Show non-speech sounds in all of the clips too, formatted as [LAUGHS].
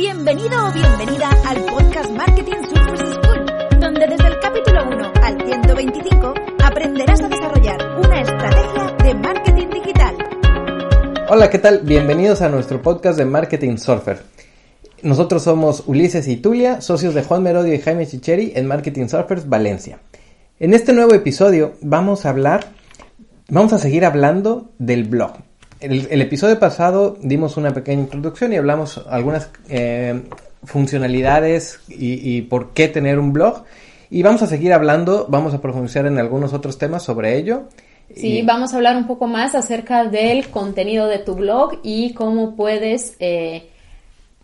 Bienvenido o bienvenida al podcast Marketing Surface School, donde desde el capítulo 1 al 125 aprenderás a desarrollar una estrategia de marketing digital. Hola, ¿qué tal? Bienvenidos a nuestro podcast de Marketing Surfer. Nosotros somos Ulises y Tulia, socios de Juan Merodio y Jaime Chicheri en Marketing Surfers Valencia. En este nuevo episodio vamos a hablar, vamos a seguir hablando del blog. El, el episodio pasado dimos una pequeña introducción y hablamos algunas eh, funcionalidades y, y por qué tener un blog. Y vamos a seguir hablando, vamos a profundizar en algunos otros temas sobre ello. Sí, Y- vamos a hablar un poco más acerca del contenido de tu blog y cómo puedes eh,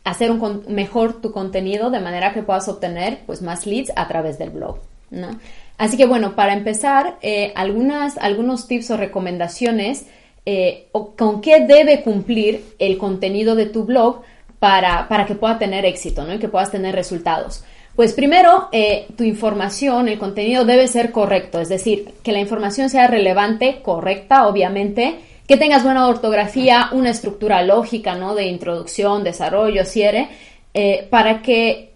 hacer un con- mejor tu contenido de manera que puedas obtener pues más leads a través del blog, ¿no? Así que bueno, para empezar, eh, algunas, algunos tips o recomendaciones eh, con qué debe cumplir el contenido de tu blog para, para que pueda tener éxito, ¿no? Y que puedas tener resultados. Pues primero, eh, tu información, el contenido debe ser correcto, es decir, que la información sea relevante, correcta, obviamente, que tengas buena ortografía, una estructura lógica, ¿no? De introducción, desarrollo, cierre, eh, para que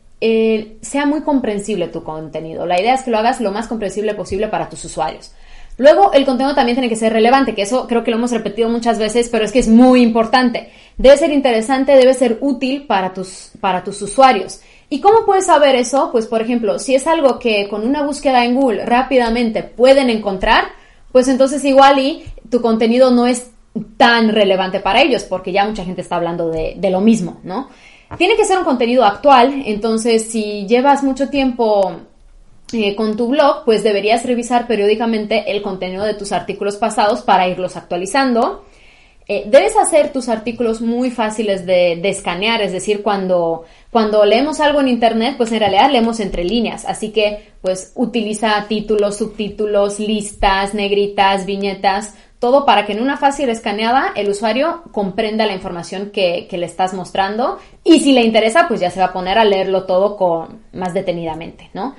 sea muy comprensible tu contenido. La idea es que lo hagas lo más comprensible posible para tus usuarios. Luego, el contenido también tiene que ser relevante, que eso creo que lo hemos repetido muchas veces, pero es que es muy importante. Debe ser interesante, debe ser útil para tus, para tus usuarios. ¿Y cómo puedes saber eso? Pues, por ejemplo, si es algo que con una búsqueda en Google rápidamente pueden encontrar, pues entonces igual y tu contenido no es tan relevante para ellos, porque ya mucha gente está hablando de, de lo mismo, ¿no? Tiene que ser un contenido actual, entonces si llevas mucho tiempo eh, con tu blog, pues deberías revisar periódicamente el contenido de tus artículos pasados para irlos actualizando. Eh, debes hacer tus artículos muy fáciles de, de escanear, es decir, cuando, cuando leemos algo en internet, pues en realidad leemos entre líneas, así que pues utiliza títulos, subtítulos, listas, negritas, viñetas, todo para que en una fácil escaneada el usuario comprenda la información que, que le estás mostrando y si le interesa, pues ya se va a poner a leerlo todo con más detenidamente, ¿no?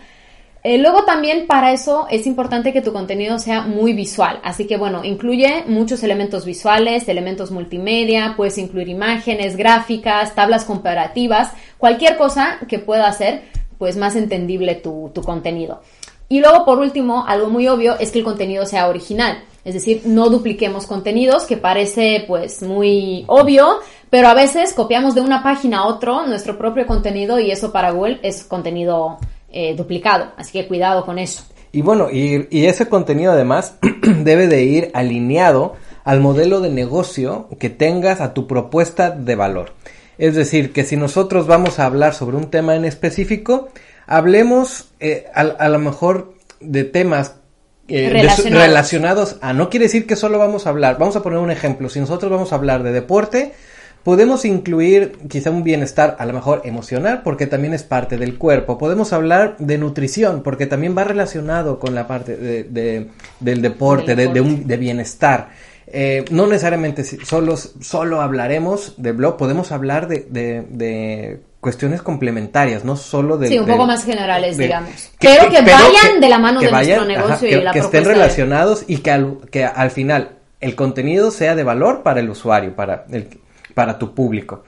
Eh, luego también para eso es importante que tu contenido sea muy visual, así que bueno, incluye muchos elementos visuales, elementos multimedia, puedes incluir imágenes, gráficas, tablas comparativas, cualquier cosa que pueda hacer pues más entendible tu, tu contenido. Y luego por último, algo muy obvio es que el contenido sea original, es decir, no dupliquemos contenidos, que parece pues muy obvio, pero a veces copiamos de una página a otro nuestro propio contenido y eso para Google es contenido eh, duplicado, así que cuidado con eso. Y bueno, y, y ese contenido además [CLEARS THROAT] debe de ir alineado al modelo de negocio que tengas a tu propuesta de valor. Es decir, que si nosotros vamos a hablar sobre un tema en específico, hablemos eh, a, a lo mejor de temas eh, de Relacionados. relacionados a, no quiere decir que solo vamos a hablar, vamos a poner un ejemplo, si nosotros vamos a hablar de deporte, podemos incluir quizá un bienestar a lo mejor emocional porque también es parte del cuerpo, podemos hablar de nutrición porque también va relacionado con la parte de, de- del deporte, de, de un- de bienestar. Eh, no necesariamente solo, solo hablaremos de blog, podemos hablar de, de- de cuestiones complementarias, no solo de... Sí, un de- poco más generales, digamos. Pero que vayan de la mano de nuestro negocio y que, la que estén relacionados y que al, que al final el contenido sea de valor para el usuario, para, el, para tu público.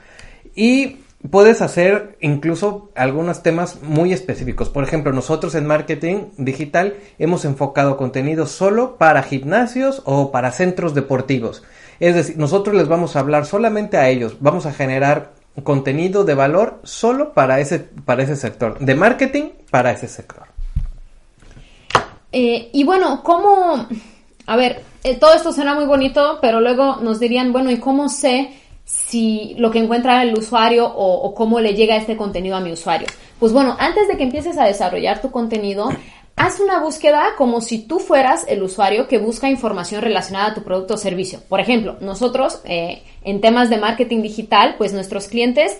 Y puedes hacer incluso algunos temas muy específicos. Por ejemplo, nosotros en marketing digital hemos enfocado contenido solo para gimnasios o para centros deportivos. Es decir, nosotros les vamos a hablar solamente a ellos, vamos a generar contenido de valor solo para ese, para ese sector, de marketing para ese sector. Eh, y bueno, ¿cómo? A ver, eh, todo esto suena muy bonito, pero luego nos dirían, bueno, ¿y cómo sé si lo que encuentra el usuario o, o cómo le llega este contenido a mi usuario? Pues bueno, antes de que empieces a desarrollar tu contenido, [CLEARS THROAT] haz una búsqueda como si tú fueras el usuario que busca información relacionada a tu producto o servicio. Por ejemplo, nosotros eh, en temas de marketing digital, pues nuestros clientes,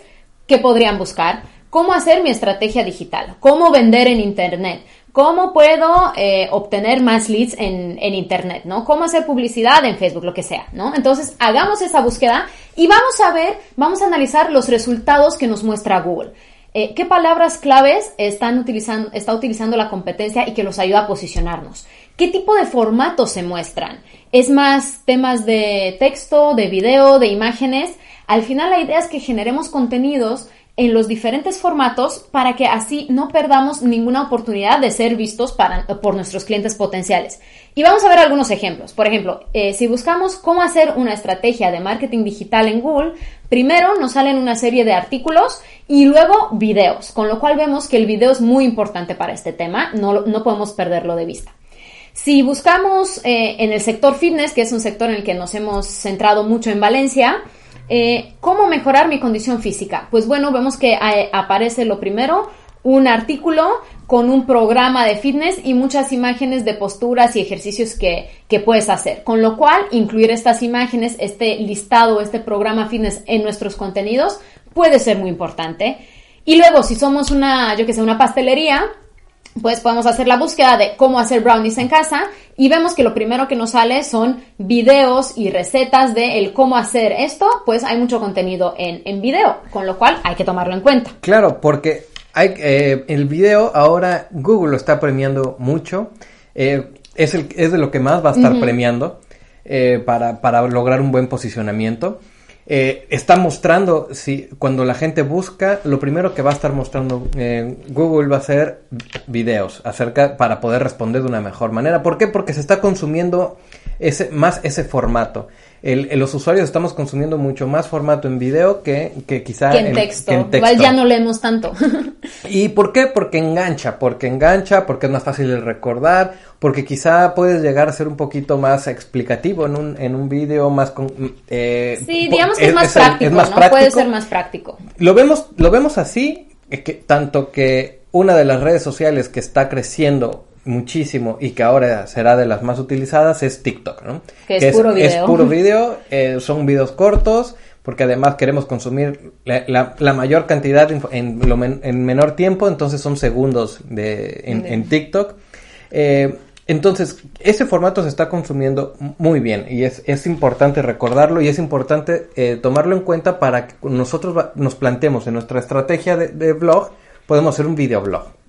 ¿qué podrían buscar? ¿Cómo hacer mi estrategia digital? ¿Cómo vender en Internet? ¿Cómo puedo eh, obtener más leads en, en Internet? ¿no? ¿Cómo hacer publicidad en Facebook? Lo que sea, ¿no? Entonces, hagamos esa búsqueda y vamos a ver, vamos a analizar los resultados que nos muestra Google. Eh, ¿Qué palabras claves están utilizando, está utilizando la competencia y que los ayuda a posicionarnos? ¿Qué tipo de formatos se muestran? ¿Es más temas de texto, de video, de imágenes? Al final la idea es que generemos contenidos en los diferentes formatos para que así no perdamos ninguna oportunidad de ser vistos para, por nuestros clientes potenciales. Y vamos a ver algunos ejemplos. Por ejemplo, eh, si buscamos cómo hacer una estrategia de marketing digital en Google, primero nos salen una serie de artículos y luego videos, con lo cual vemos que el video es muy importante para este tema, no, no podemos perderlo de vista. Si buscamos eh, en el sector fitness, que es un sector en el que nos hemos centrado mucho en Valencia, eh, ¿Cómo mejorar mi condición física? Pues bueno, vemos que eh, aparece lo primero, un artículo con un programa de fitness y muchas imágenes de posturas y ejercicios que, que, puedes hacer. Con lo cual, incluir estas imágenes, este listado, este programa fitness en nuestros contenidos puede ser muy importante. Y luego, si somos una, yo que sé, una pastelería, pues podemos hacer la búsqueda de cómo hacer brownies en casa y vemos que lo primero que nos sale son videos y recetas de el cómo hacer esto, pues hay mucho contenido en, en video, con lo cual hay que tomarlo en cuenta. Claro, porque hay, eh, el video ahora Google lo está premiando mucho, eh, es, el, es de lo que más va a estar premiando eh, para, para lograr un buen posicionamiento. Eh, está mostrando, si cuando la gente busca, lo primero que va a estar mostrando eh, Google va a ser videos acerca para poder responder de una mejor manera. ¿Por qué? Porque se está consumiendo ese, más ese formato. El, los usuarios estamos consumiendo mucho más formato en video que, que quizá en, texto. Igual ya no leemos tanto. [LAUGHS] ¿Y por qué? Porque engancha, porque engancha, porque es más fácil de recordar, porque quizá puedes llegar a ser un poquito más explicativo en un, en un video más... Con, eh, sí, digamos que es, más, práctico, ¿no? Puede ser más práctico. Lo vemos, lo vemos así, que, tanto que una de las redes sociales que está creciendo muchísimo y que ahora será de las más utilizadas es TikTok, ¿no? Que, es, puro video. Es puro video, eh, son videos cortos, porque además queremos consumir la, la, mayor cantidad en, en, menor tiempo, entonces son segundos de, en, TikTok. Eh, entonces, ese formato se está consumiendo muy bien y es, es importante recordarlo y es importante eh, tomarlo en cuenta para que nosotros nos planteemos en nuestra estrategia de, de blog, podemos hacer un videoblog.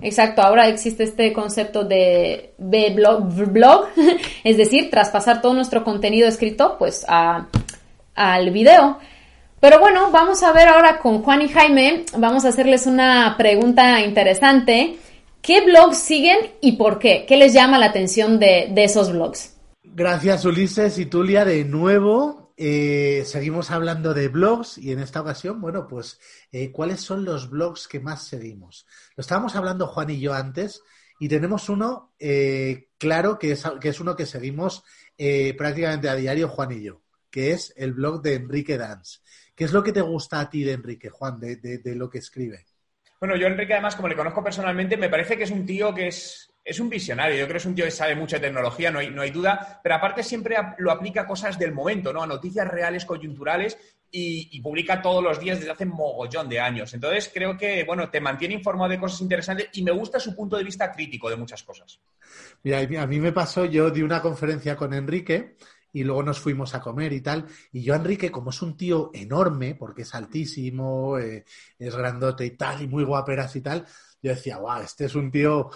Exacto, ahora existe este concepto de blog, [LAUGHS] es decir, traspasar todo nuestro contenido escrito pues a, al video. Pero bueno, vamos a ver ahora con Juan y Jaime, vamos a hacerles una pregunta interesante. ¿Qué blogs siguen y por qué? ¿Qué les llama la atención de, de esos blogs? Gracias Ulises y Tulia de nuevo. Eh, seguimos hablando de blogs y en esta ocasión, bueno, pues, eh, ¿cuáles son los blogs que más seguimos? Lo estábamos hablando Juan y yo antes y tenemos uno eh, claro que es, uno que seguimos prácticamente a diario Juan y yo, que es el blog de Enrique Dance. ¿Qué es lo que te gusta a ti de Enrique, Juan, de lo que escribe? Bueno, yo Enrique además, como le conozco personalmente, me parece que es un tío que es es un visionario, yo creo que es un tío que sabe mucho de tecnología, no hay, no hay duda, pero aparte siempre lo aplica a cosas del momento, ¿no? A noticias reales, coyunturales y, publica todos los días desde hace mogollón de años. Entonces creo que, bueno, te mantiene informado de cosas interesantes y me gusta su punto de vista crítico de muchas cosas. Mira, a mí me pasó, yo di una conferencia con Enrique y luego nos fuimos a comer y tal. Y yo, Enrique, como es un tío enorme, porque es altísimo, eh, es grandote y tal, y muy guaperas y tal, yo decía, guau, este es un tío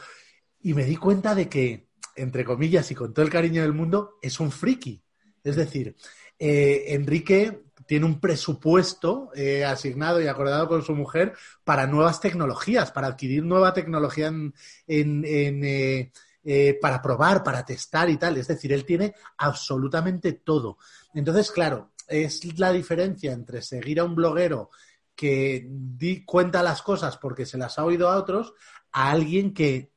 y me di cuenta de que, entre comillas y con todo el cariño del mundo, es un friki. Es decir, eh, Enrique tiene un presupuesto eh, asignado y acordado con su mujer para nuevas tecnologías, para adquirir nueva tecnología en, eh, para probar, para testar y tal. Es decir, él tiene absolutamente todo. Entonces, claro, es la diferencia entre seguir a un bloguero que di, cuenta las cosas porque se las ha oído a otros, a alguien que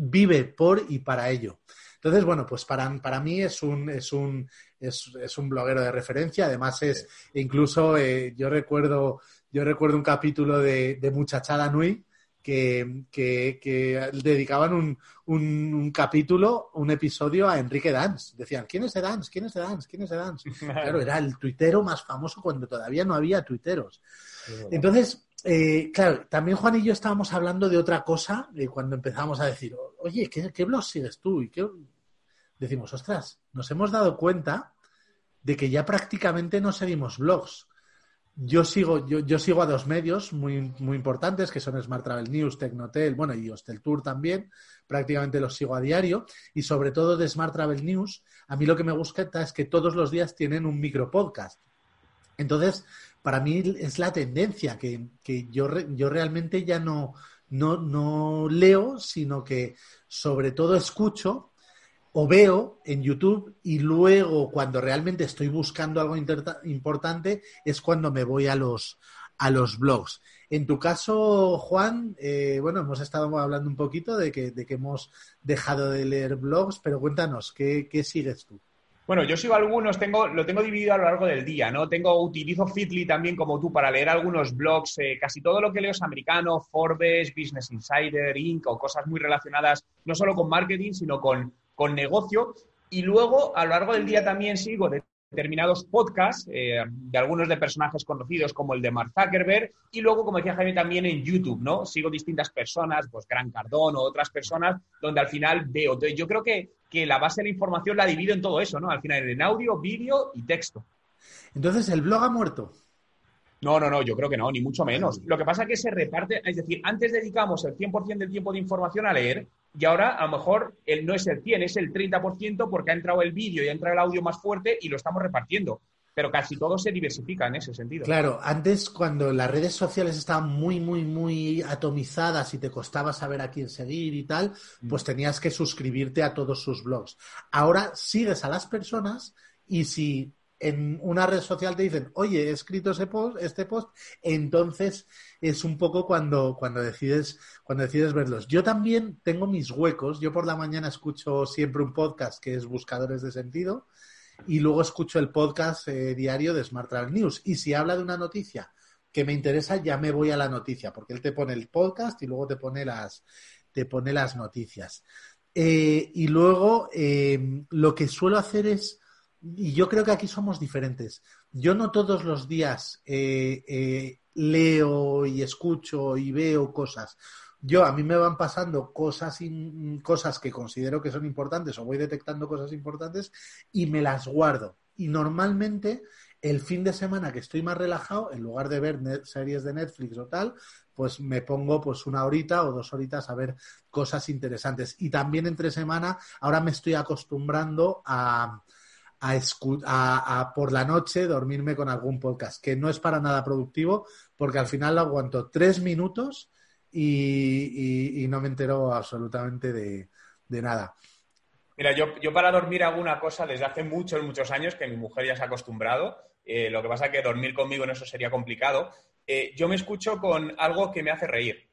vive por y para ello. Entonces, bueno, pues para, para mí es un, es un, es, es un bloguero de referencia. Además, es incluso eh, yo recuerdo, yo recuerdo un capítulo de, de Muchachada Nui que, que, dedicaban un, un, capítulo, un episodio a Enrique Dance. Decían, ¿quién es de Dance? ¿Quién es de Dance? ¿Quién es de Dance? [LAUGHS] Claro, era el tuitero más famoso cuando todavía no había tuiteros. Entonces, eh, claro, también Juan y yo estábamos hablando de otra cosa cuando empezamos a decir, oye, ¿qué, blog sigues tú? Y decimos, ostras, nos hemos dado cuenta de que ya prácticamente no seguimos blogs. Yo sigo, yo, yo sigo a dos medios muy, muy importantes, que son Smart Travel News, Tecnotel, bueno, y Hostel Tour también, prácticamente los sigo a diario, y sobre todo de Smart Travel News, a mí lo que me gusta es que todos los días tienen un micro podcast. Entonces, para mí es la tendencia, que, yo, yo realmente ya no, no, no leo, sino que sobre todo escucho o veo en YouTube y luego cuando realmente estoy buscando algo importante es cuando me voy a los, a los blogs. En tu caso, Juan, eh, bueno, hemos estado hablando un poquito de que, de que hemos dejado de leer blogs, pero cuéntanos, ¿qué, qué sigues tú? Bueno, yo sigo algunos, tengo, lo tengo dividido a lo largo del día, ¿no? Tengo, utilizo Fitly también como tú para leer algunos blogs. Eh, casi todo lo que leo es americano, Forbes, Business Insider, Inc. o cosas muy relacionadas no solo con marketing, sino con, con negocio. Y luego, a lo largo del día también sigo de determinados podcasts eh, de algunos de personajes conocidos como el de Mark Zuckerberg y luego, como decía Jaime, también en YouTube, ¿no? Sigo distintas personas, pues Gran Cardón o otras personas, donde al final veo. Entonces, yo creo que, que la base de la información la divido en todo eso, ¿no? Al final en audio, vídeo y texto. Entonces, ¿el blog ha muerto? No, no, no, yo creo que no, ni mucho menos. Lo que pasa es que se reparte, es decir, antes dedicamos el 100% del tiempo de información a leer y ahora a lo mejor el, no es el 100, es el 30% porque ha entrado el vídeo y ha entrado el audio más fuerte y lo estamos repartiendo. Pero casi todo se diversifica en ese sentido. Claro, antes cuando las redes sociales estaban muy, muy, muy atomizadas y te costaba saber a quién seguir y tal, pues tenías que suscribirte a todos sus blogs. Ahora sigues a las personas y si en una red social te dicen, oye, he escrito este post, entonces es un poco cuando, cuando, decides, cuando decides verlos. Yo también tengo mis huecos. Yo por la mañana escucho siempre un podcast que es Buscadores de Sentido y luego escucho el podcast eh, diario de Smart Travel News. Y si habla de una noticia que me interesa, ya me voy a la noticia, porque él te pone el podcast y luego te pone las, te pone las noticias. Eh, y luego eh, lo que suelo hacer es y yo creo que aquí somos diferentes. Yo no todos los días eh, eh, leo y escucho y veo cosas. Yo, a mí me van pasando cosas, cosas que considero que son importantes o voy detectando cosas importantes y me las guardo. Y normalmente el fin de semana que estoy más relajado, en lugar de ver series de Netflix o tal, pues me pongo pues una horita o dos horitas a ver cosas interesantes. Y también entre semana, ahora me estoy acostumbrando a, a, a, por la noche dormirme con algún podcast, que no es para nada productivo, porque al final lo aguanto tres minutos y, no me entero absolutamente de, nada. Mira, yo, yo, para dormir hago una cosa desde hace muchos, muchos años que mi mujer ya se ha acostumbrado. Eh, lo que pasa es que dormir conmigo en eso sería complicado. Eh, yo me escucho con algo que me hace reír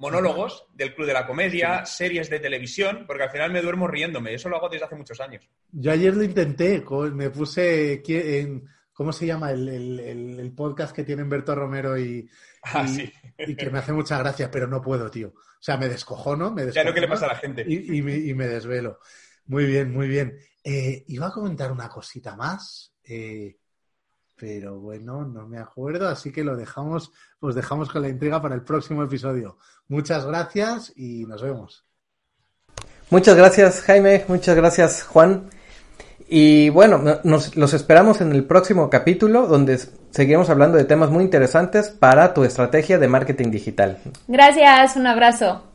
monólogos del Club de la Comedia, series de televisión, porque al final me duermo riéndome. Eso lo hago desde hace muchos años. Yo ayer lo intenté, me puse en, ¿cómo se llama? El, podcast que tienen Berto Romero y, [LAUGHS] ah, y, que me hace mucha gracia, pero no puedo, tío. O sea, me descojono, me descojono. Ya qué le pasa a la gente. Y, me, desvelo. Muy bien, muy bien. Eh, iba a comentar una cosita más. Eh, pero bueno, no me acuerdo, así que lo dejamos, os dejamos con la intriga para el próximo episodio. Muchas gracias y nos vemos. Muchas gracias Jaime, muchas gracias Juan. Y bueno, nos, los esperamos en el próximo capítulo donde seguiremos hablando de temas muy interesantes para tu estrategia de marketing digital. Gracias, un abrazo.